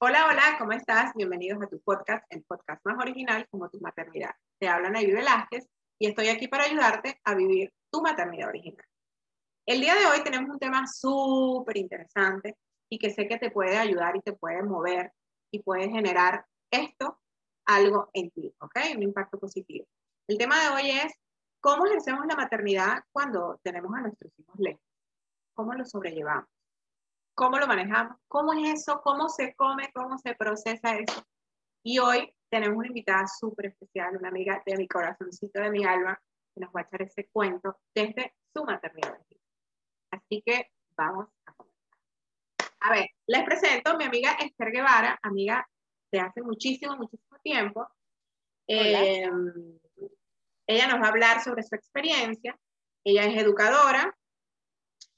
Hola, hola, ¿cómo estás? Bienvenidos a tu podcast, el podcast más original como tu maternidad. Te habla Nayib Velázquez y estoy aquí para ayudarte a vivir tu maternidad original. El día de hoy tenemos un tema súper interesante y que sé que te puede ayudar y te puede mover y puede generar esto algo en ti, ¿ok? Un impacto positivo. El tema de hoy es cómo ejercemos la maternidad cuando tenemos a nuestros hijos lejos. ¿Cómo lo sobrellevamos? ¿Cómo lo manejamos? ¿Cómo es eso? ¿Cómo se come? ¿Cómo se procesa eso? Y hoy tenemos una invitada súper especial, una amiga de mi corazoncito, de mi alma, que nos va a echar ese cuento desde su maternidad. Así que vamos a comenzar. A ver, les presento a mi amiga Esther Guevara, amiga de hace muchísimo, muchísimo tiempo. Eh, ella nos va a hablar sobre su experiencia. Ella es educadora,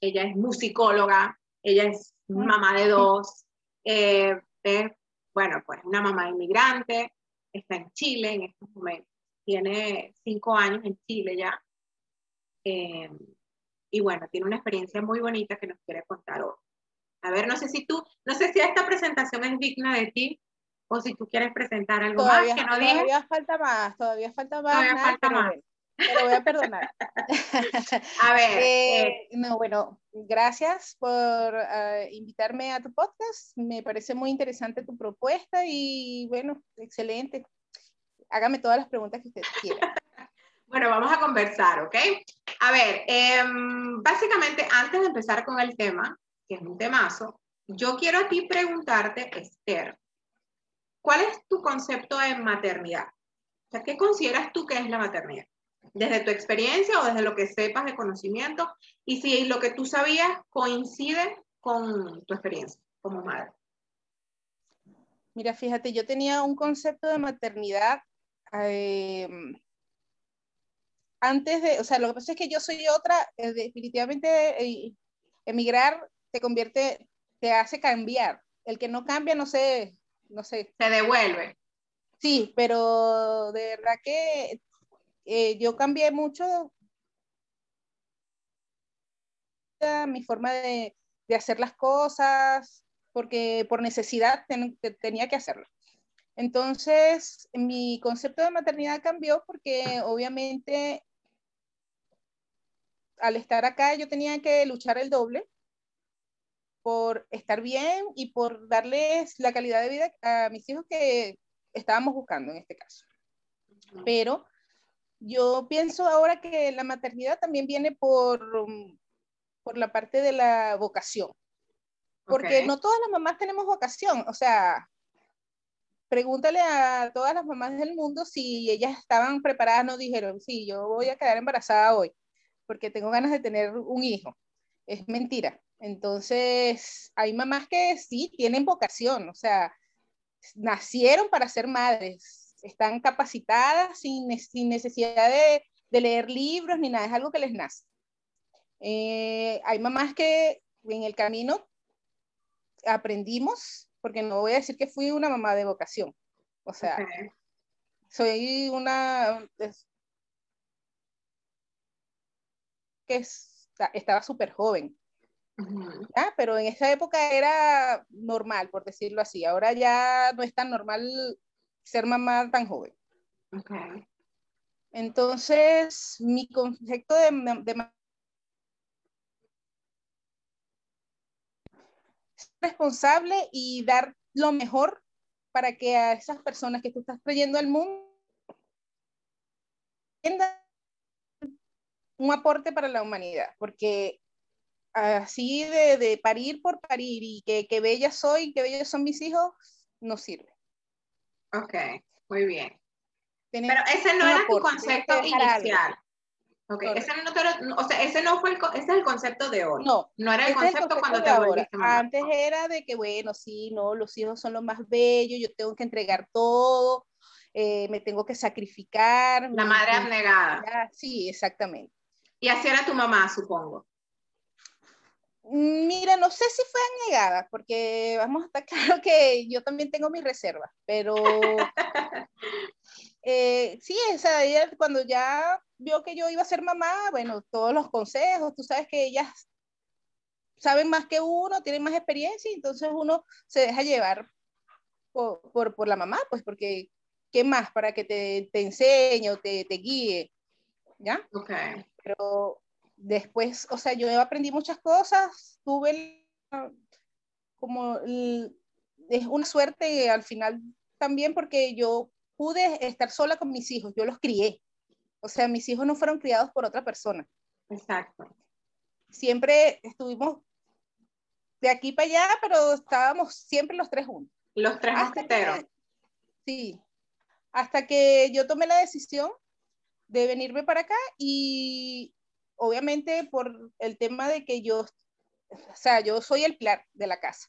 ella es musicóloga, ella es mamá de dos, eh, es, bueno, pues una mamá inmigrante, está en Chile en estos momentos, tiene cinco años en Chile ya. Eh, y bueno, tiene una experiencia muy bonita que nos quiere contar hoy. A ver, no sé si tú, no sé si esta presentación es digna de ti o si tú quieres presentar algo más que no. Todavía falta más, todavía falta más. Todavía falta más. Te lo voy a perdonar. a ver. Eh, eh. No, bueno, gracias por uh, invitarme a tu podcast. Me parece muy interesante tu propuesta y bueno, excelente. Hágame todas las preguntas que usted quiera. Bueno, vamos a conversar, ¿ok? A ver, eh, básicamente antes de empezar con el tema, que es un temazo, yo quiero a ti preguntarte, Esther, ¿cuál es tu concepto de maternidad? O sea, ¿qué consideras tú que es la maternidad? Desde tu experiencia o desde lo que sepas de conocimiento, y si lo que tú sabías coincide con tu experiencia como madre. Mira, fíjate, yo tenía un concepto de maternidad eh, antes de, o sea, lo que pasa es que yo soy otra, eh, definitivamente eh, emigrar te convierte, te hace cambiar. El que no cambia, no sé, no sé. Se devuelve. Sí, pero de verdad que eh, yo cambié mucho mi forma de, de hacer las cosas, porque por necesidad tenía que hacerlo. Entonces, mi concepto de maternidad cambió porque obviamente al estar acá yo tenía que luchar el doble por estar bien y por darles la calidad de vida a mis hijos que estábamos buscando en este caso. Pero yo pienso ahora que la maternidad también viene por, por la parte de la vocación. Porque no todas las mamás tenemos vocación. O sea, pregúntale a todas las mamás del mundo si ellas estaban preparadas, no dijeron, sí, yo voy a quedar embarazada hoy porque tengo ganas de tener un hijo. Es mentira. Entonces, hay mamás que sí tienen vocación, o sea, nacieron para ser madres, están capacitadas sin, necesidad de, leer libros ni nada, es algo que les nace. Eh, hay mamás que en el camino aprendimos, porque no voy a decir que fui una mamá de vocación, o sea, soy una, que estaba súper joven. Pero en esa época era normal, por decirlo así. Ahora ya no es tan normal ser mamá tan joven. Entonces, mi concepto de, de responsable y dar lo mejor para que a esas personas que tú estás trayendo al mundo un aporte para la humanidad, porque así de, parir por parir y que, que bella soy, que bellos son mis hijos, no sirve. Ok, muy bien. Pero ese no era tu concepto inicial. Okay. Ese no, o sea, ese no fue el, ese es el concepto de hoy. No, no era el concepto, cuando te volviste mamá. Antes era de que, bueno, sí, no, los hijos son lo más bello, yo tengo que entregar todo, eh, me tengo que sacrificar. La madre abnegada. Sí, exactamente. Y así era tu mamá, supongo. Mira, no sé si fue negada, porque vamos a estar claro que yo también tengo mis reservas, pero eh, sí, esa, ella cuando ya vio que yo iba a ser mamá, bueno, todos los consejos, tú sabes que ellas saben más que uno, tienen más experiencia entonces uno se deja llevar por, por, por la mamá, pues porque ¿qué más para que te, te enseñe o te, te guíe? ¿Ya? Ok. Pero después, o sea, yo aprendí muchas cosas, tuve como es una suerte al final también porque yo pude estar sola con mis hijos, yo los crié. O sea, mis hijos no fueron criados por otra persona. Exacto. Siempre estuvimos de aquí para allá, pero estábamos siempre los tres juntos. Los tres mosqueteros. Sí, hasta que yo tomé la decisión de venirme para acá y obviamente por el tema de que yo, o sea, yo soy el pilar de la casa.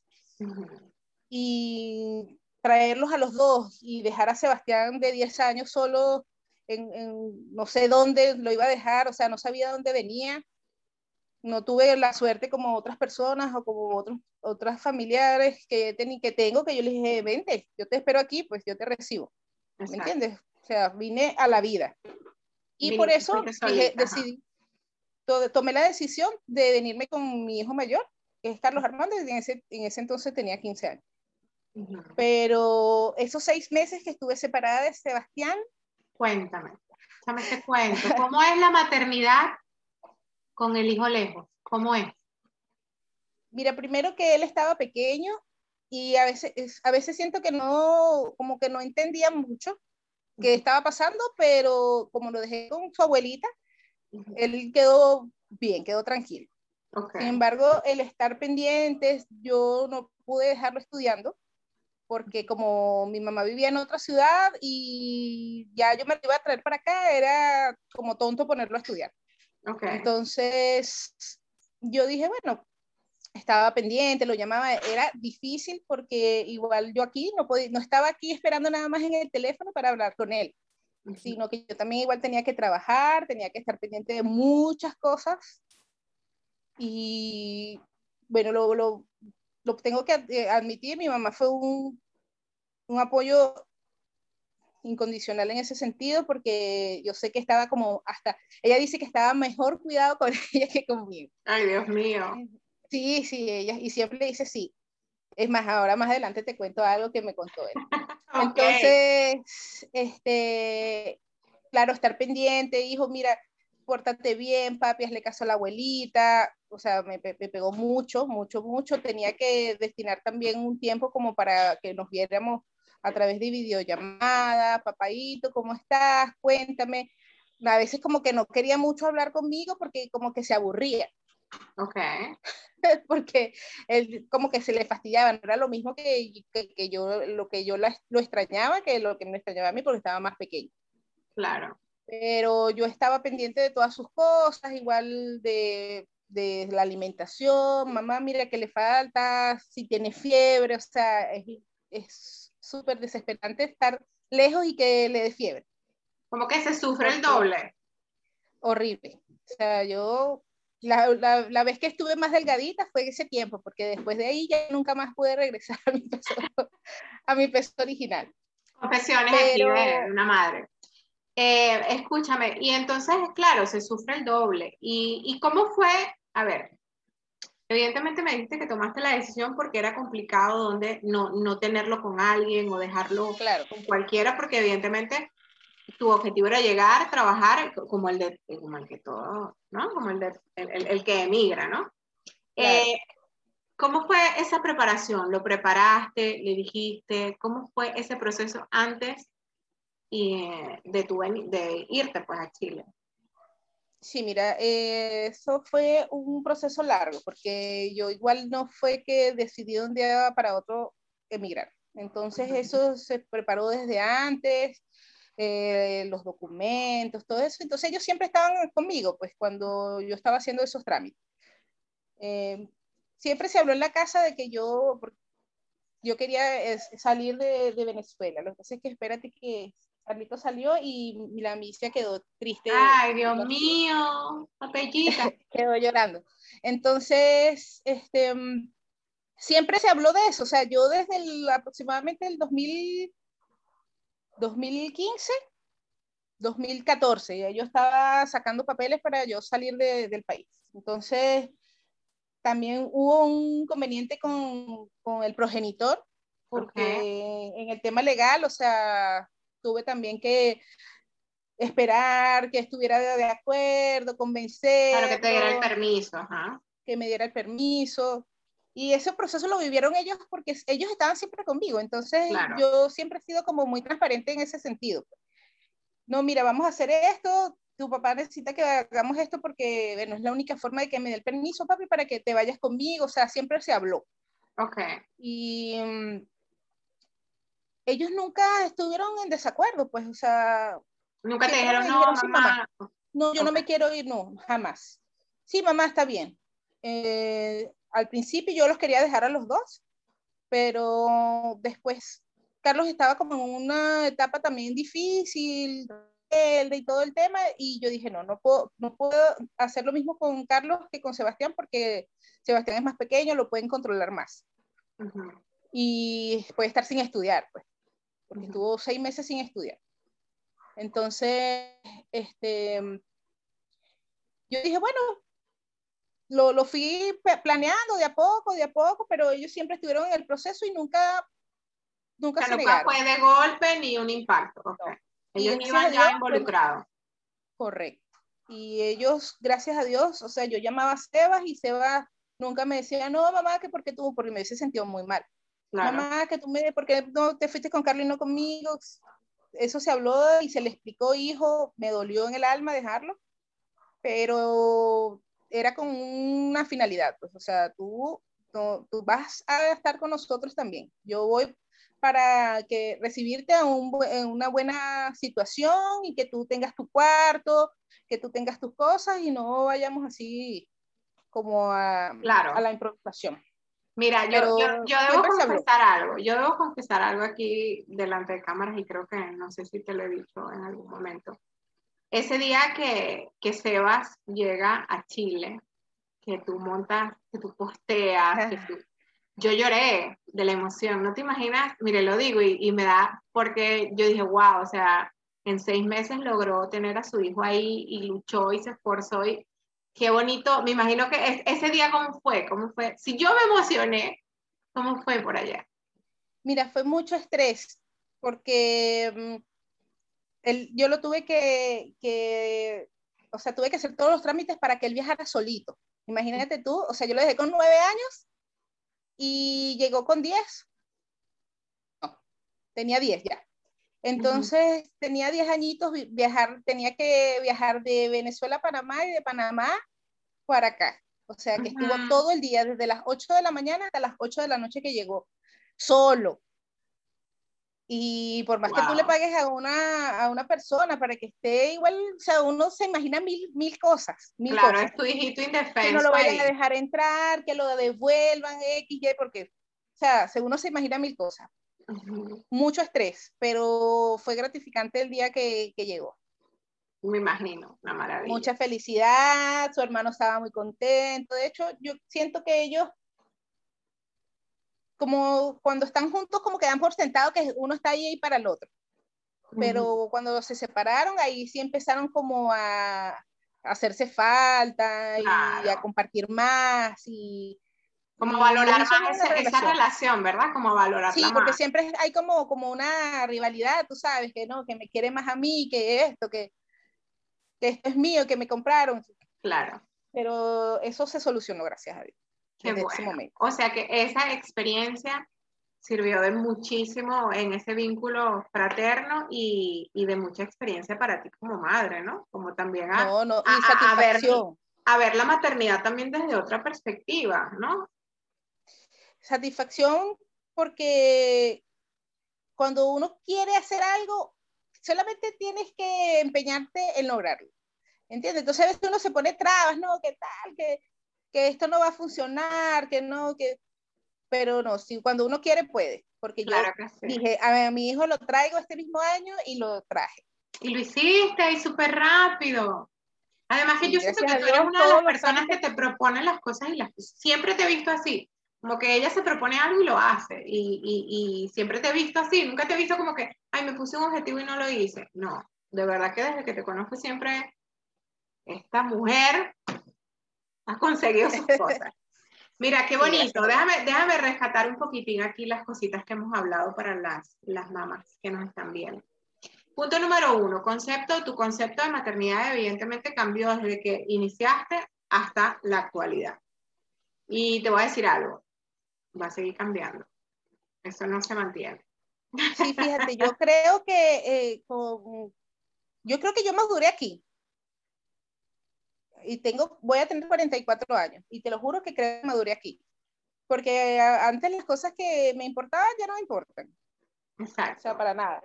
Y traerlos a los dos y dejar a Sebastián de 10 años solo en, en, no sé dónde lo iba a dejar, o sea, no sabía dónde venía. No tuve la suerte como otras personas o como otros, otras familiares que, ten, que tengo, que yo les dije, vente, yo te espero aquí, pues yo te recibo. ¿Me entiendes? O sea, vine a la vida. Y por eso dije, decidí, tomé la decisión de venirme con mi hijo mayor, que es Carlos Armando, y en ese, en ese entonces tenía 15 años. Uh -huh. Pero esos seis meses que estuve separada de Sebastián. Cuéntame, déjame te cuento. ¿Cómo es la maternidad con el hijo lejos? ¿Cómo es? Mira, primero que él estaba pequeño y a veces, a veces siento que no, como que no entendía mucho qué estaba pasando, pero como lo dejé con su abuelita. Él quedó bien, quedó tranquilo. Okay. Sin embargo, el estar pendientes, yo no pude dejarlo estudiando, porque como mi mamá vivía en otra ciudad y ya yo me lo iba a traer para acá, era como tonto ponerlo a estudiar. Okay. Entonces, yo dije, bueno, estaba pendiente, lo llamaba, era difícil porque igual yo aquí no, podía, no estaba aquí esperando nada más en el teléfono para hablar con él. Sino que yo también igual tenía que trabajar, tenía que estar pendiente de muchas cosas y bueno, lo, lo, lo tengo que eh, admitir, mi mamá fue un, un apoyo incondicional en ese sentido porque yo sé que estaba como hasta, ella dice que estaba mejor cuidado con ella que conmigo. Ay, Dios mío. Sí, sí, ella, y siempre dice sí. Es más, ahora más adelante te cuento algo que me contó él. okay. Entonces, este, claro, estar pendiente, hijo, mira, pórtate bien, papi, hazle caso a la abuelita, o sea, me, me, pegó mucho, mucho, mucho. Tenía que destinar también un tiempo como para que nos viéramos a través de videollamada, papaito, ¿cómo estás? Cuéntame. A veces como que no quería mucho hablar conmigo porque como que se aburría. Ok. porque él como que se le fastidiaba, no era lo mismo que, que, que yo, lo que yo la, lo extrañaba que lo que me extrañaba a mí porque estaba más pequeño. Claro. Pero yo estaba pendiente de todas sus cosas, igual de de la alimentación, mamá, mira que le falta, si tiene fiebre, o sea, es súper desesperante estar lejos y que le dé fiebre. Como que se sufre el doble. Horrible. O sea, yo, la, la, la, vez que estuve más delgadita fue ese tiempo, porque después de ahí ya nunca más pude regresar a mi peso, a mi peso original. Confesiones Pero... aquí de una madre. Eh, escúchame, y entonces, claro, se sufre el doble. ¿Y, ¿Y cómo fue a ver, evidentemente me dijiste que tomaste la decisión porque era complicado donde no, no tenerlo con alguien o dejarlo claro. con cualquiera, porque evidentemente tu objetivo era llegar, trabajar como el de, como el que todo, ¿no? Como el, de, el, el que emigra, ¿no? Claro. Eh, ¿Cómo fue esa preparación? ¿Lo preparaste? ¿Le dijiste? ¿Cómo fue ese proceso antes de, tu, de irte pues a Chile? Sí, mira, eh, eso fue un proceso largo, porque yo igual no fue que decidí de un día para otro emigrar. Entonces eso se preparó desde antes, eh, los documentos, todo eso. Entonces ellos siempre estaban conmigo, pues cuando yo estaba haciendo esos trámites. Eh, siempre se habló en la casa de que yo, yo quería salir de, de Venezuela. Lo que pasa es que espérate que Carlito salió y la misia quedó triste. Ay, Dios mío, papellita. quedó llorando. Entonces, este, siempre se habló de eso. O sea, yo desde el, aproximadamente el 2000, 2015, 2014, yo estaba sacando papeles para yo salir de, del país. Entonces, también hubo un inconveniente con, con el progenitor, porque en el tema legal, o sea, tuve también que esperar que estuviera de acuerdo, convencer. Claro, que te diera el permiso, ajá. Que me diera el permiso. Y ese proceso lo vivieron ellos porque ellos estaban siempre conmigo. Entonces yo siempre he sido como muy transparente en ese sentido. No, mira, vamos a hacer esto. Tu papá necesita que hagamos esto porque bueno, es la única forma de que me dé el permiso, papi, para que te vayas conmigo. O sea, siempre se habló. Ok. Y mm, ellos nunca estuvieron en desacuerdo, pues, o sea, Nunca te dijeron, no, mamá. No, yo no me quiero ir, no, jamás. Sí, mamá, está bien. Eh, al principio yo los quería dejar a los dos, pero después Carlos estaba como en una etapa también difícil, y todo el tema, y yo dije, no, no puedo, no puedo hacer lo mismo con Carlos que con Sebastián, porque Sebastián es más pequeño, lo pueden controlar más. Y puede estar sin estudiar, pues, porque estuvo seis meses sin estudiar. Entonces, este, yo dije, bueno, lo, lo, fui planeando de a poco, de a poco, pero ellos siempre estuvieron en el proceso y nunca, nunca se nunca fue de golpe ni un impacto. Ellos iban ya pues, involucrados. Correcto. Y ellos, gracias a Dios, o sea, yo llamaba a Sebas y Sebas nunca me decía, no, mamá, que porque tú, porque me hubiese sentido muy mal. Mamá, que tú me, porque no te fuiste con Carlos y no conmigo eso se habló y se le explicó, hijo, me dolió en el alma dejarlo, pero era con una finalidad, pues, o sea, tú, tú, vas a estar con nosotros también. Yo voy para que recibirte en una buena situación y que tú tengas tu cuarto, que tú tengas tus cosas y no vayamos así como a, a la improvisación. Mira, yo, yo, debo confesar algo, yo debo confesar algo aquí delante de cámaras y creo que no sé si te lo he dicho en algún momento. Ese día que, que Sebas llega a Chile, que tú montas, que tú posteas, que tú, yo lloré de la emoción, no te imaginas, mire, lo digo y, y, me da, porque yo dije, wow, o sea, en seis meses logró tener a su hijo ahí y luchó y se esforzó y Qué bonito, me imagino que ese día cómo fue, cómo fue. Si yo me emocioné, ¿cómo fue por allá? Mira, fue mucho estrés, porque el, yo lo tuve que, que, o sea, tuve que hacer todos los trámites para que él viajara solito. Imagínate tú, o sea, yo lo dejé con nueve años y llegó con diez. No, tenía diez ya. Entonces tenía 10 añitos, viajar, tenía que viajar de Venezuela a Panamá y de Panamá para acá. O sea que estuvo todo el día, desde las 8 de la mañana hasta las 8 de la noche que llegó, solo. Y por más que tú le pagues a una, a una persona para que esté igual, o sea, uno se imagina mil, mil cosas. Mil claro, es tu hijito indefenso. Que no lo vayan a dejar entrar, que lo devuelvan, X, Y, porque, o sea, uno se imagina mil cosas mucho estrés, pero fue gratificante el día que, llegó. Me imagino, una maravilla. Mucha felicidad, su hermano estaba muy contento. De hecho, yo siento que ellos, como cuando están juntos, como que dan por sentado que uno está ahí para el otro. Pero cuando se separaron, ahí sí empezaron como a, hacerse falta y a compartir más y, como valorar más esa, relación. ¿verdad? Como valorar Sí, porque siempre hay como, como una rivalidad, tú sabes, que no, que me quiere más a mí, que esto, que, esto es mío, que me compraron. Claro. Pero eso se solucionó, gracias a Dios. Desde ese momento. O sea que esa experiencia sirvió de muchísimo en ese vínculo fraterno y, de mucha experiencia para ti como madre, ¿no? Como también a, no, no, a, ver, a ver la maternidad también desde otra perspectiva, ¿no? satisfacción porque cuando uno quiere hacer algo, solamente tienes que empeñarte en lograrlo. ¿Entiendes? Entonces a veces uno se pone trabas, ¿no? ¿Qué tal? Que, que esto no va a funcionar, que no, que... Pero no, si cuando uno quiere puede, porque yo dije, a, mi hijo lo traigo este mismo año y lo traje. Y lo hiciste y súper rápido. Además que yo siento que tú eres una de las personas que te proponen las cosas y las siempre te he visto así como que ella se propone algo y lo hace. Y, y, siempre te he visto así, nunca te he visto como que, ay, me puse un objetivo y no lo hice. No, de verdad que desde que te conozco siempre, esta mujer ha conseguido sus cosas. Mira, qué bonito. Déjame, déjame rescatar un poquitín aquí las cositas que hemos hablado para las, las mamás que nos están viendo. Punto número uno, concepto, tu concepto de maternidad evidentemente cambió desde que iniciaste hasta la actualidad. Y te voy a decir algo, va a seguir cambiando. Eso no se mantiene. Sí, fíjate, yo creo que eh, yo creo que yo maduré aquí. Y tengo, voy a tener 44 años y te lo juro que creo que maduré aquí. Porque antes las cosas que me importaban ya no me importan. Exacto. O sea, para nada.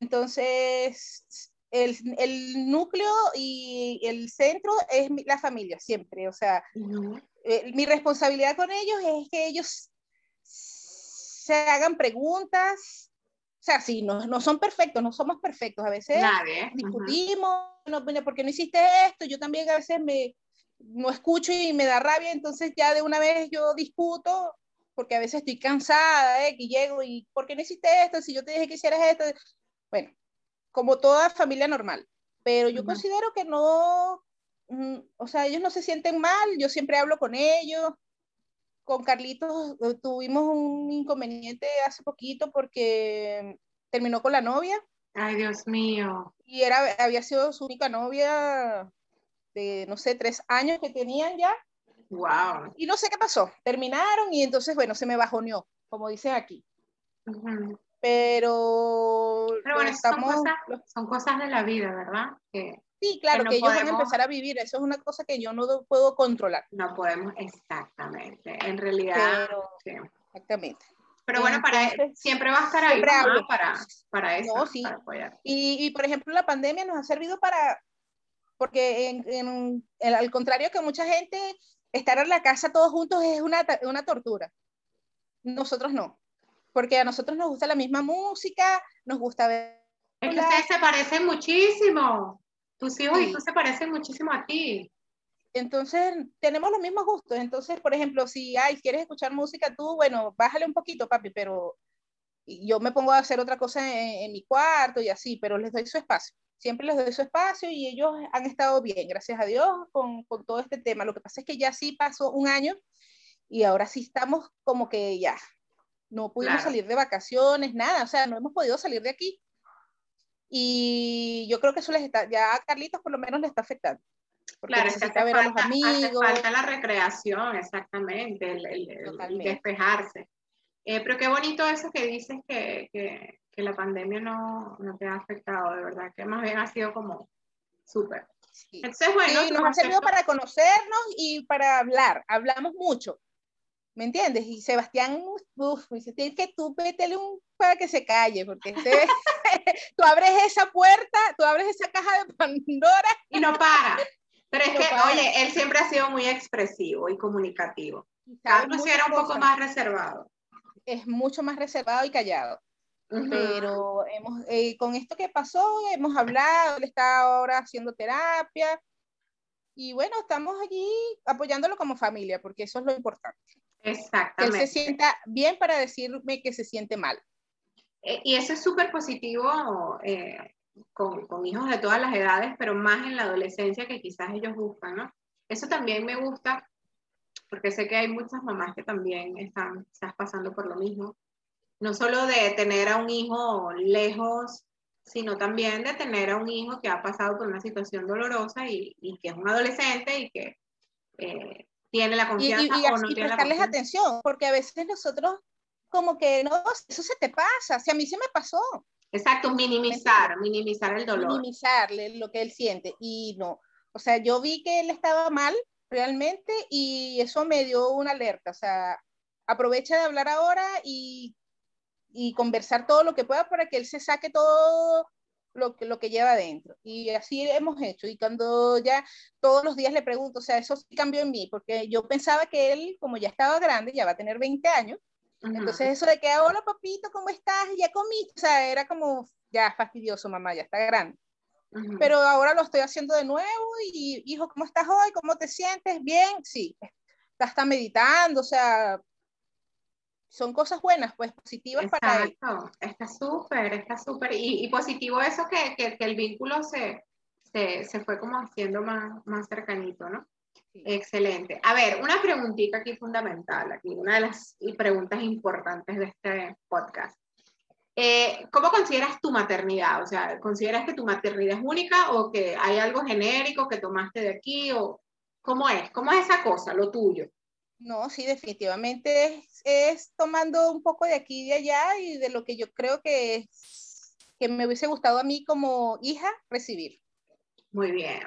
Entonces, el, el, núcleo y el centro es la familia, siempre. O sea, eh, mi responsabilidad con ellos es que ellos se hagan preguntas. O sea, sí, no, no son perfectos, no somos perfectos. A veces discutimos, no, ¿por qué no hiciste esto? Yo también a veces me no escucho y me da rabia, entonces ya de una vez yo discuto, porque a veces estoy cansada, ¿eh? que llego y ¿por qué no hiciste esto? Si yo te dije que hicieras esto, bueno, como toda familia normal. Pero yo considero que no, mm, o sea, ellos no se sienten mal, yo siempre hablo con ellos. Con Carlitos eh, tuvimos un inconveniente hace poquito porque terminó con la novia. Ay, Dios mío. Y era, había sido su única novia de, no sé, tres años que tenían ya. Wow. Y no sé qué pasó. Terminaron y entonces, bueno, se me bajoneó, como dicen aquí pero, pero bueno, son, cosas, son, cosas, de la vida, ¿verdad? Que, sí, claro, que, ellos van a empezar a vivir, eso es una cosa que yo no puedo controlar. No podemos, exactamente, en realidad. Exactamente. Pero bueno, para, siempre va a estar ahí para, para eso, sí. para apoyar. Y, y, por ejemplo, la pandemia nos ha servido para, porque en, en, al contrario que mucha gente, estar en la casa todos juntos es una, una tortura. Nosotros no porque a nosotros nos gusta la misma música, nos gusta ver... Es que ustedes se parecen muchísimo. Tus hijos y tú se parecen muchísimo a ti. Entonces, tenemos los mismos gustos. Entonces, por ejemplo, si ay, quieres escuchar música tú, bueno, bájale un poquito, papi, pero yo me pongo a hacer otra cosa en, mi cuarto y así, pero les doy su espacio. Siempre les doy su espacio y ellos han estado bien, gracias a Dios, con, con todo este tema. Lo que pasa es que ya sí pasó un año y ahora sí estamos como que ya, no pudimos salir de vacaciones, nada, o sea, no hemos podido salir de aquí. Y yo creo que eso les está, ya a Carlitos por lo menos le está afectando. Claro, necesita ver falta, a los amigos. falta la recreación, exactamente, el, despejarse. Eh, pero qué bonito eso que dices que, que, que la pandemia no, no, te ha afectado, de verdad, que más bien ha sido como súper. Entonces, bueno, nos ha servido para conocernos y para hablar. Hablamos mucho. ¿me entiendes? Y Sebastián, uff, dice, tienes que tú métele un para que se calle, porque tú abres esa puerta, tú abres esa caja de Pandora y no para. Pero es que, oye, él siempre ha sido muy expresivo y comunicativo. Carlos era un poco más reservado. Es mucho más reservado y callado. Pero hemos, eh, con esto que pasó, hemos hablado, él está ahora haciendo terapia. Y bueno, estamos allí apoyándolo como familia, porque eso es lo importante. Exactamente. Que se sienta bien para decirme que se siente mal. Eh, y eso es súper positivo eh, con, con, hijos de todas las edades, pero más en la adolescencia que quizás ellos buscan, ¿no? Eso también me gusta, porque sé que hay muchas mamás que también están pasando por lo mismo. No solo de tener a un hijo lejos, sino también de tener a un hijo que ha pasado por una situación dolorosa y, y que es un adolescente y que eh, tiene la confianza y, o no tiene prestarles atención, porque a veces nosotros como que no, eso se te pasa, si a mí se me pasó. Exacto, minimizar, minimizar el dolor. Minimizarle lo que él siente y no, o sea, yo vi que él estaba mal realmente y eso me dio una alerta, o sea, aprovecha de hablar ahora y, y conversar todo lo que pueda para que él se saque todo lo lo que lleva adentro. Y así hemos hecho. Y cuando ya todos los días le pregunto, o sea, eso sí cambió en mí, porque yo pensaba que él, como ya estaba grande, ya va a tener 20 años, entonces eso de que, hola papito, ¿cómo estás? Ya comí, o sea, era como, ya fastidioso, mamá, ya está grande. Pero ahora lo estoy haciendo de nuevo y, hijo, ¿cómo estás hoy? ¿Cómo te sientes? Bien, sí. Está meditando, o sea, son cosas buenas, pues positivas para él. Está súper, está súper. Y, y, positivo eso que, que, que el vínculo se, se, se, fue como haciendo más, más cercanito, ¿no? Excelente. A ver, una preguntita aquí fundamental, aquí una de las preguntas importantes de este podcast. Eh, ¿Cómo consideras tu maternidad? O sea, ¿consideras que tu maternidad es única o que hay algo genérico que tomaste de aquí? O ¿Cómo es? ¿Cómo es esa cosa, lo tuyo? No, sí, definitivamente es, tomando un poco de aquí y de allá y de lo que yo creo que, que me hubiese gustado a mí como hija recibir. Muy bien.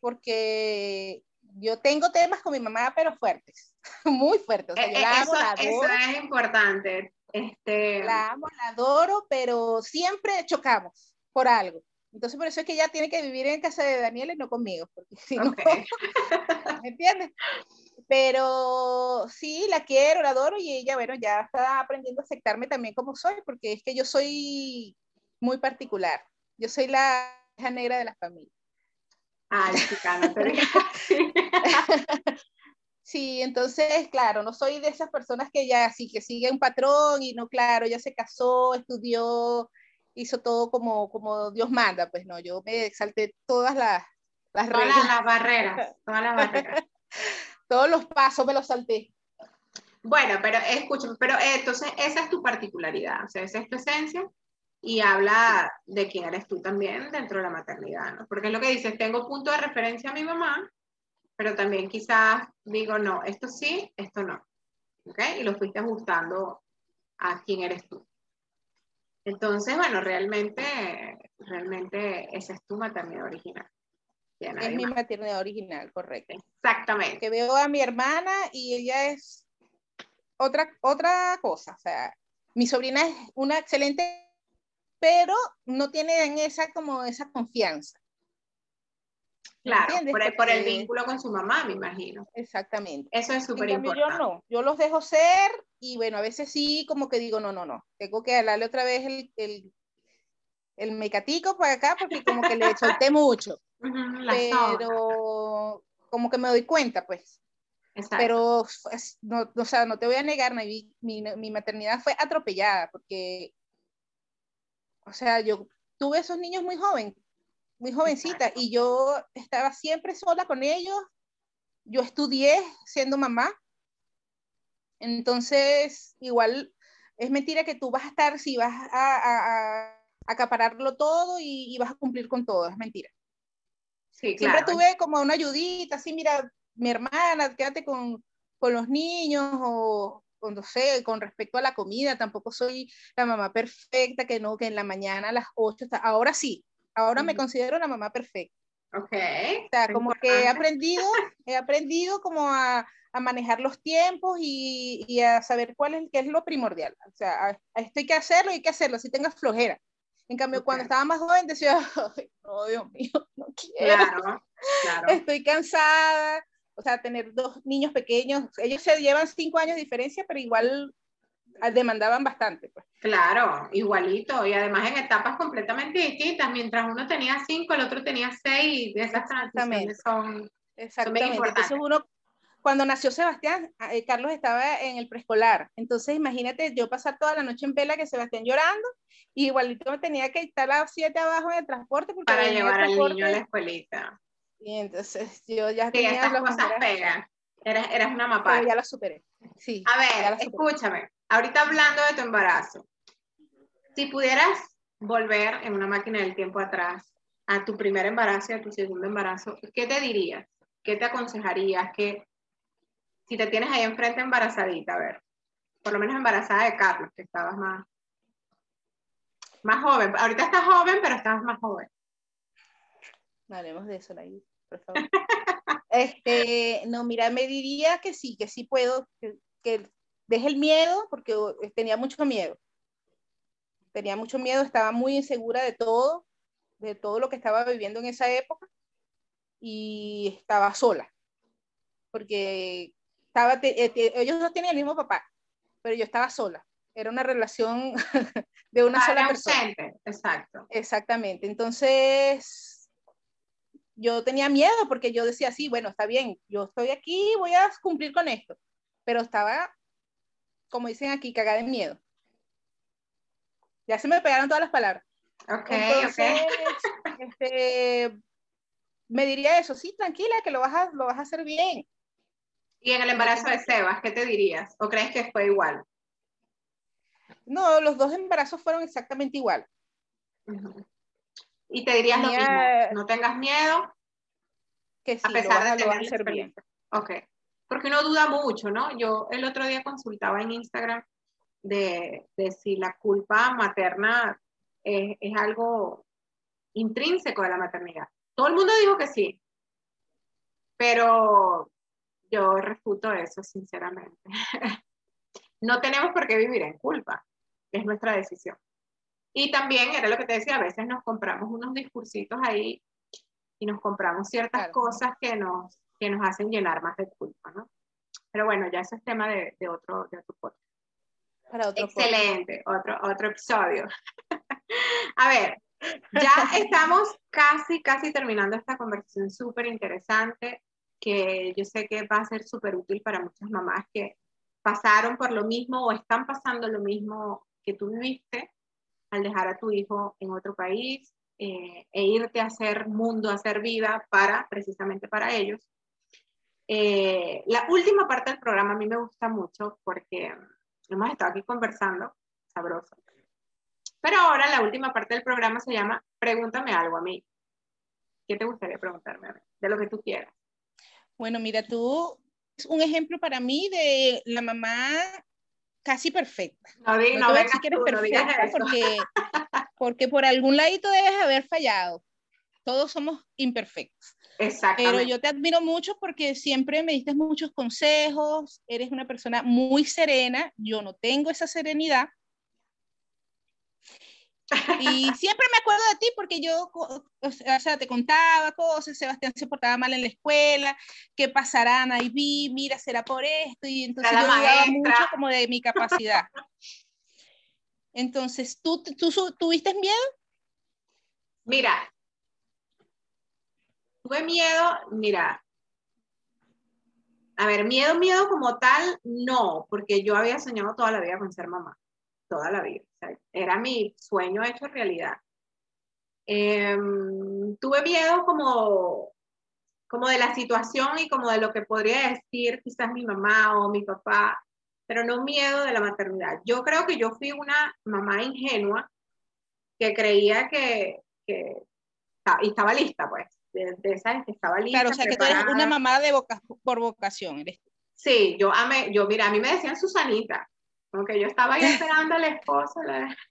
Porque yo tengo temas con mi mamá, pero fuertes, muy fuertes. O sea, yo la amo, la adoro. Eso es importante. Este... La amo, la adoro, pero siempre chocamos por algo. Entonces, por eso es que ella tiene que vivir en casa de Daniel y no conmigo, porque si no, ¿me entiendes? Pero sí, la quiero, la adoro y ella, bueno, ya está aprendiendo a aceptarme también como soy, porque es que yo soy muy particular. Yo soy la hija negra de la familia. Ay, chica, no te Sí, entonces, claro, no soy de esas personas que ya sí, que sigue un patrón y no, claro, ya se casó, estudió, hizo todo como, como Dios manda, pues no, yo me salté todas las, las todas las barreras, todas las barreras. Todos los pasos me los salté. Bueno, pero escuchen, pero entonces esa es tu particularidad, o sea, esa es tu esencia y habla de quién eres tú también dentro de la maternidad, ¿no? Porque es lo que dices, tengo punto de referencia a mi mamá, pero también quizás digo, no, esto sí, esto no. ¿Ok? Y lo fuiste ajustando a quién eres tú. Entonces, bueno, realmente, realmente esa es tu maternidad original. Es mi maternidad original, correcto. Exactamente. Que veo a mi hermana y ella es otra, otra cosa. O sea, mi sobrina es una excelente, pero no tiene esa como esa confianza. Claro, por el, vínculo con su mamá, me imagino. Exactamente. Eso es súper importante. Yo no, yo los dejo ser y bueno, a veces sí como que digo, no, no, no, tengo que darle otra vez el, el, el mecatico para acá porque como que le solté mucho. pero como que me doy cuenta, pues. Exacto. Pero, no, o sea, no te voy a negar, mi, mi, mi maternidad fue atropellada porque, o sea, yo tuve esos niños muy jóvenes, muy jovencita y yo estaba siempre sola con ellos. Yo estudié siendo mamá. Entonces, igual es mentira que tú vas a estar, si vas a, acapararlo todo y, vas a cumplir con todo, es mentira. Sí, Siempre tuve como una ayudita, así, mira, mi hermana, quédate con, con los niños o, no sé, con respecto a la comida, tampoco soy la mamá perfecta, que no, que en la mañana a las 8 está, ahora sí, Ahora me considero una mamá perfecta. Ok. O sea, como que he aprendido, he aprendido como a, a manejar los tiempos y, y, a saber cuál es, qué es lo primordial. O sea, esto hay que hacerlo y hay que hacerlo, si tengas flojera. En cambio, cuando estaba más joven decía, oh Dios mío, no quiero. Claro, claro. Estoy cansada. O sea, tener dos niños pequeños, ellos se llevan cinco años de diferencia, pero igual demandaban bastante. Pues. Claro, igualito, y además en etapas completamente distintas, mientras uno tenía cinco, el otro tenía seis, y esas transiciones son, Exactamente. Entonces uno, cuando nació Sebastián, eh, Carlos estaba en el preescolar, entonces imagínate yo pasar toda la noche en vela que Sebastián llorando, y igualito me tenía que estar a las siete abajo en el transporte. Para llevar al niño a la escuelita. Y entonces yo ya tenía... estas cosas pegan. Eras, eras una mapa. ya la superé. Sí. A ver, escúchame. Ahorita hablando de tu embarazo, si pudieras volver en una máquina del tiempo atrás a tu primer embarazo y a tu segundo embarazo, ¿qué te dirías? ¿Qué te aconsejarías? Que si te tienes ahí enfrente embarazadita, a ver, por lo menos embarazada de Carlos, que estabas más, más joven. Ahorita estás joven, pero estabas más joven. Hablemos de eso, ahí, por favor. este, no, mira, me diría que sí, que sí puedo, que, que deje el miedo, porque eh, tenía mucho miedo. Tenía mucho miedo, estaba muy insegura de todo, de todo lo que estaba viviendo en esa época y estaba sola, porque estaba, eh, ellos no tenían el mismo papá, pero yo estaba sola. Era una relación de una sola persona. Exacto. Exactamente. Entonces, yo tenía miedo porque yo decía, sí, bueno, está bien, yo estoy aquí, voy a cumplir con esto, pero estaba como dicen aquí, cagada de miedo. Ya se me pegaron todas las palabras. Ok, Entonces, Este, me diría eso, sí, tranquila, que lo vas a, lo vas a hacer bien. ¿Y en el embarazo de Sebas, qué te dirías? ¿O crees que fue igual? No, los dos embarazos fueron exactamente igual. Y te dirías lo mismo, no tengas miedo. Que sí, a pesar de tener hacer bien. Ok, porque uno duda mucho, ¿no? Yo el otro día consultaba en Instagram de, de si la culpa materna es, es algo intrínseco de la maternidad. Todo el mundo dijo que sí, pero yo refuto eso, sinceramente. no tenemos por qué vivir en culpa, es nuestra decisión. Y también era lo que te decía, a veces nos compramos unos discursitos ahí y nos compramos ciertas cosas que nos, que nos hacen llenar más de culpa, ¿no? Pero bueno, ya eso es tema de, de otro, de otro podcast. Excelente, otro, otro episodio. a ver, ya estamos casi, casi terminando esta conversación súper interesante que yo sé que va a ser súper útil para muchas mamás que pasaron por lo mismo o están pasando lo mismo que tú viviste al dejar a tu hijo en otro país eh, e irte a hacer mundo, a hacer vida para, precisamente para ellos. Eh, la última parte del programa a mí me gusta mucho porque hemos estado aquí conversando, sabroso. Pero ahora la última parte del programa se llama Pregúntame algo a mí. ¿Qué te gustaría preguntarme? De lo que tú quieras. Bueno, mira, tú es un ejemplo para mí de la mamá casi perfecta. No, no, no vengas tú, perfecta no porque, porque por algún ladito debes haber fallado. Todos somos imperfectos. Pero yo te admiro mucho porque siempre me diste muchos consejos, eres una persona muy serena, yo no tengo esa serenidad. Y siempre me acuerdo de ti porque yo, o sea, te contaba cosas, Sebastián se portaba mal en la escuela, qué pasará, vi, mira, será por esto, y entonces yo dudaba mucho como de mi capacidad. Entonces, ¿tú, tú tuviste miedo? Mira, tuve miedo, mira, a ver, miedo, miedo como tal, no, porque yo había soñado toda la vida con ser mamá, toda la vida era mi sueño hecho realidad. Em, tuve miedo como, como de la situación y como de lo que podría decir quizás mi mamá o mi papá, pero no miedo de la maternidad. Yo creo que yo fui una mamá ingenua que creía que, que y estaba lista, pues, de, esa que estaba lista. Claro, o sea, que tú eres una mamá de boca, por vocación. Eres. Sí, yo amé, yo, mira, a mí me decían Susanita, aunque yo estaba ahí esperando al esposo.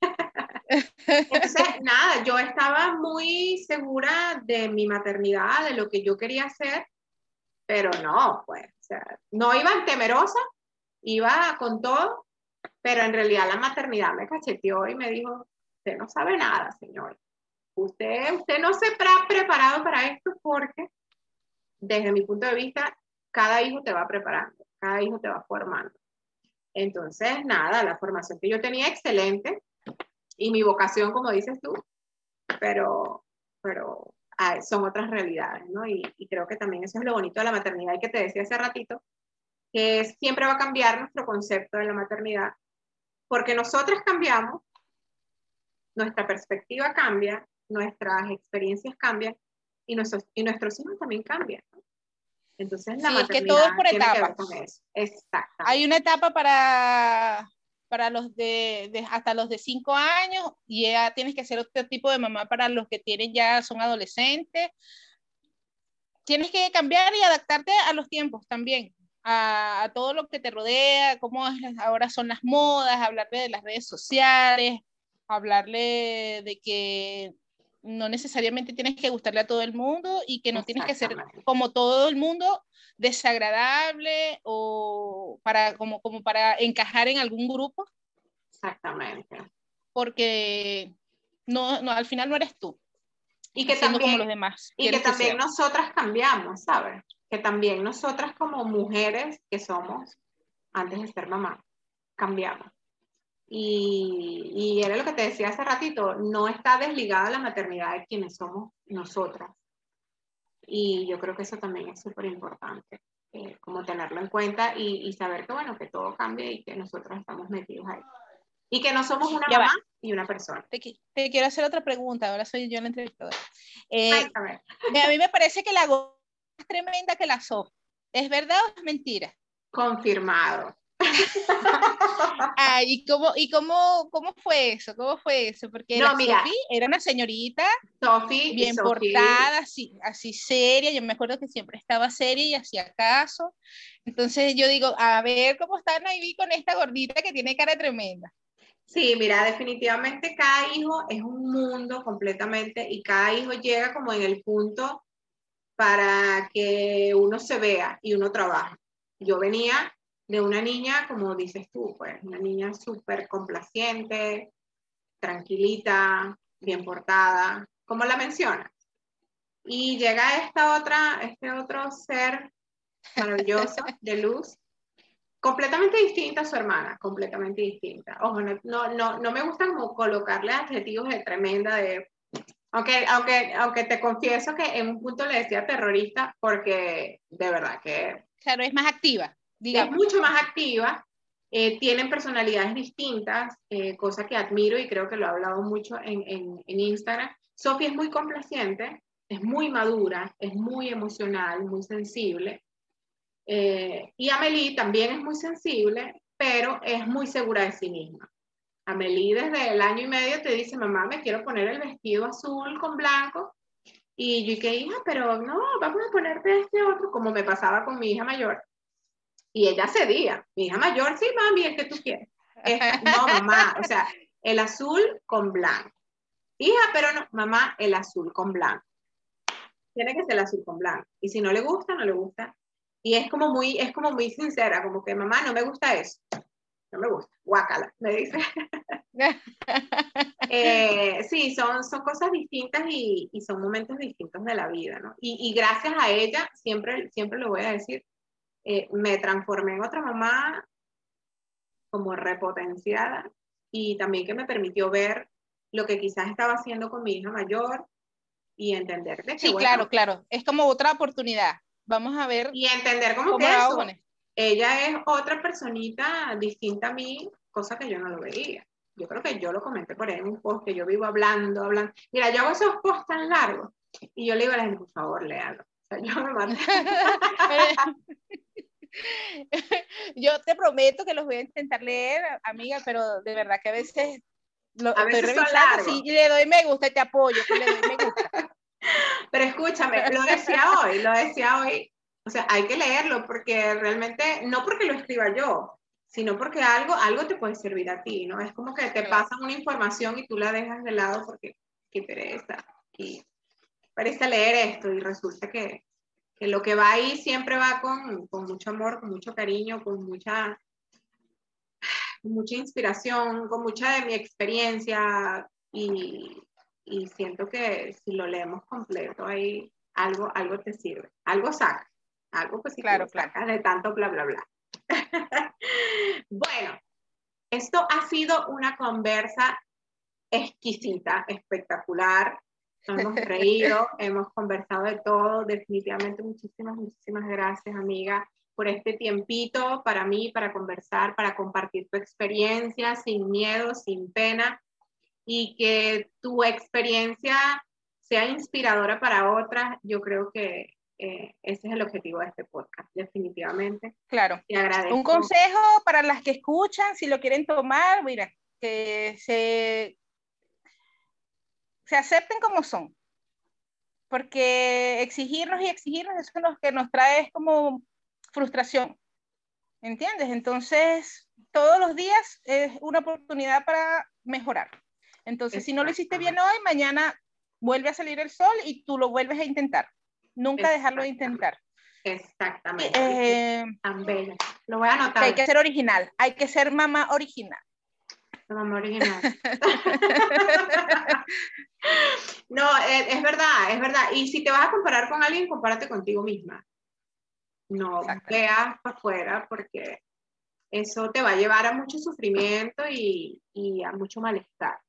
Entonces, nada, yo estaba muy segura de mi maternidad, de lo que yo quería hacer, pero no, pues, o sea, no iba temerosa, iba con todo, pero en realidad la maternidad me cacheteó y me dijo, usted no sabe nada, señor. Usted, usted no se ha preparado para esto porque, desde mi punto de vista, cada hijo te va preparando, cada hijo te va formando. Entonces, nada, la formación que yo tenía excelente y mi vocación, como dices tú, pero, pero son otras realidades, ¿no? Y, creo que también eso es lo bonito de la maternidad y que te decía hace ratito, que siempre va a cambiar nuestro concepto de la maternidad, porque nosotras cambiamos, nuestra perspectiva cambia, nuestras experiencias cambian y y nuestros hijos también cambian. Entonces, la sí, es que todo es por etapas. Exacto. Hay una etapa para, para los de, hasta los de 5 años y ya tienes que ser otro tipo de mamá para los que tienen ya son adolescentes. Tienes que cambiar y adaptarte a los tiempos también, a, a todo lo que te rodea, cómo ahora son las modas, hablarle de las redes sociales, hablarle de que no necesariamente tienes que gustarle a todo el mundo y que no tienes que ser como todo el mundo desagradable o para como, como para encajar en algún grupo. Exactamente. Porque no, no al final no eres tú. Y que también, como los demás. Y que también nosotras cambiamos, ¿sabes? Que también nosotras como mujeres que somos, antes de ser mamá, cambiamos. Y, y, era lo que te decía hace ratito, no está desligada la maternidad de quienes somos nosotras. Y yo creo que eso también es súper importante, eh, como tenerlo en cuenta y, y, saber que, bueno, que todo cambia y que nosotros estamos metidos ahí. Y que no somos una mamá y una persona. Te, quiero hacer otra pregunta, ahora soy yo la entrevistadora. Eh, a mí me parece que la es tremenda que la sopa. ¿Es verdad o es mentira? Confirmado. ¿Y, cómo, y cómo, cómo fue eso? ¿Cómo fue eso? Porque no, era una señorita Sophie bien portada, así, así seria. Yo me acuerdo que siempre estaba seria y hacía caso. Entonces yo digo, a ver cómo está Naivi con esta gordita que tiene cara tremenda. Sí, mira, definitivamente cada hijo es un mundo completamente y cada hijo llega como en el punto para que uno se vea y uno trabaja. Yo venía de una niña, como dices tú, pues una niña súper complaciente, tranquilita, bien portada, como la mencionas. Y llega esta otra, este otro ser maravilloso de luz, completamente distinta a su hermana, completamente distinta. Ojo, no, no, no, me gusta como colocarle adjetivos de tremenda, de... Aunque, aunque, aunque te confieso que en un punto le decía terrorista porque de verdad que... Claro, es más activa es mucho más activa, eh, tienen personalidades distintas, eh, cosa que admiro y creo que lo he hablado mucho en, en, en Instagram. Sofía es muy complaciente, es muy madura, es muy emocional, muy sensible. Eh, y Amelie también es muy sensible, pero es muy segura de sí misma. Amelie desde el año y medio te dice, mamá, me quiero poner el vestido azul con blanco. Y yo dije, hija, pero no, vamos a ponerte este otro, como me pasaba con mi hija mayor. Y ella cedía. Mi hija mayor, sí, mami, el que tú quieres. no, mamá, o sea, el azul con blanco. Hija, pero no, mamá, el azul con blanco. Tiene que ser el azul con blanco. Y si no le gusta, no le gusta. Y es como muy, es como muy sincera, como que mamá, no me gusta eso. No me gusta. Guácala, me dice. Eh, sí, son, son cosas distintas y, y, son momentos distintos de la vida, ¿no? Y, y gracias a ella, siempre, siempre lo voy a decir, eh, me transformé en otra mamá como repotenciada y también que me permitió ver lo que quizás estaba haciendo con mi hija mayor y entender que sí claro claro es como otra oportunidad. Vamos a ver y entender cómo que eso, ella es otra personita distinta a mí cosa que yo no lo veía. Yo creo que yo lo comenté por ahí en un post que yo vivo hablando hablando. Mira yo hago esos posts tan largos y yo le digo a la gente por favor léalo sea, yo me maté Yo te prometo que los voy a intentar leer, amiga, pero de verdad que a veces lo estoy revisando y le doy me gusta y te apoyo, le doy me gusta. Pero escúchame, lo decía hoy, lo decía hoy, o sea, hay que leerlo porque realmente, no porque lo escriba yo, sino porque algo, algo te puede servir a ti, ¿no? Es como que te pasan una información y tú la dejas de lado porque qué pereza. Y parece leer esto y resulta que, que lo que va ahí siempre va con, con mucho amor, con mucho cariño, con mucha, mucha inspiración, con mucha de mi experiencia y, y, siento que si lo leemos completo ahí algo, algo te sirve, algo saca, algo pues claro, claro. de tanto bla, bla, bla. bueno, esto ha sido una conversa exquisita, espectacular hemos reído, hemos conversado de todo. Definitivamente muchísimas, muchísimas gracias, amiga, por este tiempito para mí, para conversar, para compartir tu experiencia sin miedo, sin pena y que tu experiencia sea inspiradora para otras. Yo creo que eh, ese es el objetivo de este podcast, definitivamente. Claro. Te agradezco. Un consejo para las que escuchan, si lo quieren tomar, mira, que se se acepten como son. Porque exigirnos y exigirnos, eso es lo que nos trae es como frustración. ¿Entiendes? Entonces, todos los días es una oportunidad para mejorar. Entonces, si no lo hiciste bien hoy, mañana vuelve a salir el sol y tú lo vuelves a intentar. Nunca dejarlo de intentar. Exactamente. Eh, lo voy a anotar. Hay que ser original, hay que ser mamá original. Mamá original. no, es, es, verdad, es verdad. Y si te vas a comparar con alguien, compárate contigo misma. No veas para afuera porque eso te va a llevar a mucho sufrimiento y, y, a mucho malestar.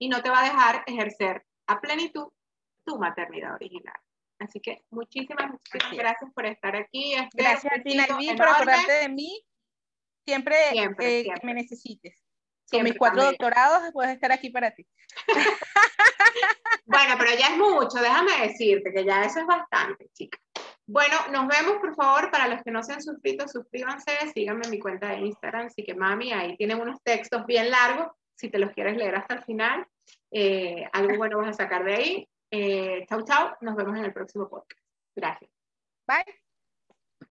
Y no te va a dejar ejercer a plenitud tu maternidad original. Así que muchísimas, muchísimas gracias por estar aquí. gracias a ti, por acordarte de mí siempre, eh, que me necesites. Con mis cuatro doctorados puedes estar aquí para ti. bueno, pero ya es mucho, déjame decirte que ya eso es bastante, chica. Bueno, nos vemos, por favor, para los que no se han suscrito, suscríbanse, síganme en mi cuenta de Instagram, así que mami, ahí tienen unos textos bien largos, si te los quieres leer hasta el final, eh, algo bueno vas a sacar de ahí. Eh, chau, chau, nos vemos en el próximo podcast. Gracias. Bye.